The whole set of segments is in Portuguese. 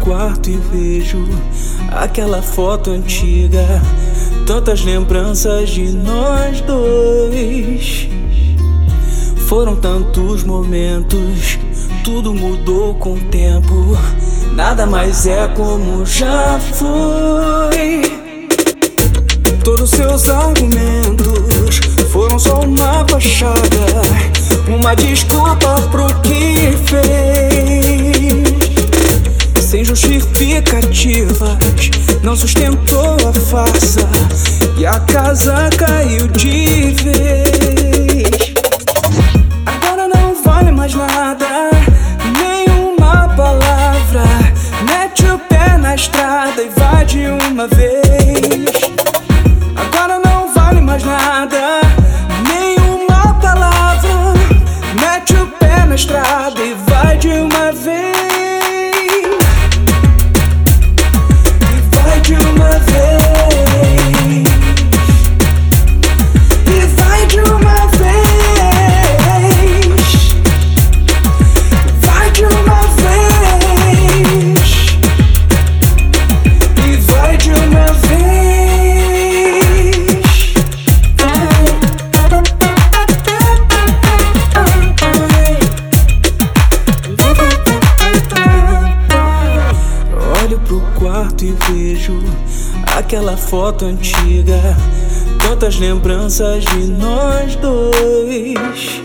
quarto e vejo aquela foto antiga. Tantas lembranças de nós dois. Foram tantos momentos, tudo mudou com o tempo. Nada mais é como já foi. Todos seus argumentos foram só uma fachada, uma desculpa pro que fez. Não sustentou a farsa e a casa caiu de vez. Agora não vale mais nada, nenhuma palavra. Mete o pé na estrada e vai de uma vez. Quarto e vejo aquela foto antiga. Tantas lembranças de nós dois.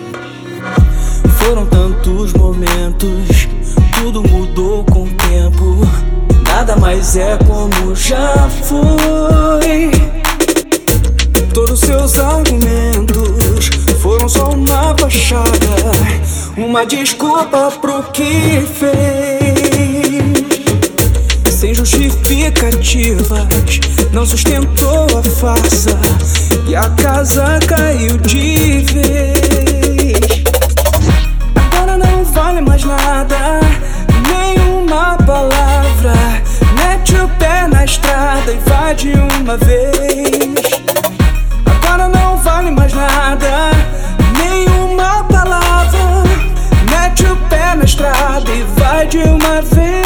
Foram tantos momentos, tudo mudou com o tempo. Nada mais é como já foi. Todos seus argumentos foram só uma fachada, uma desculpa pro que fez. Sem justificativas, não sustentou a farsa e a casa caiu de vez. Agora não vale mais nada, nenhuma palavra. Mete o pé na estrada e vai de uma vez. Agora não vale mais nada, nenhuma palavra. Mete o pé na estrada e vai de uma vez.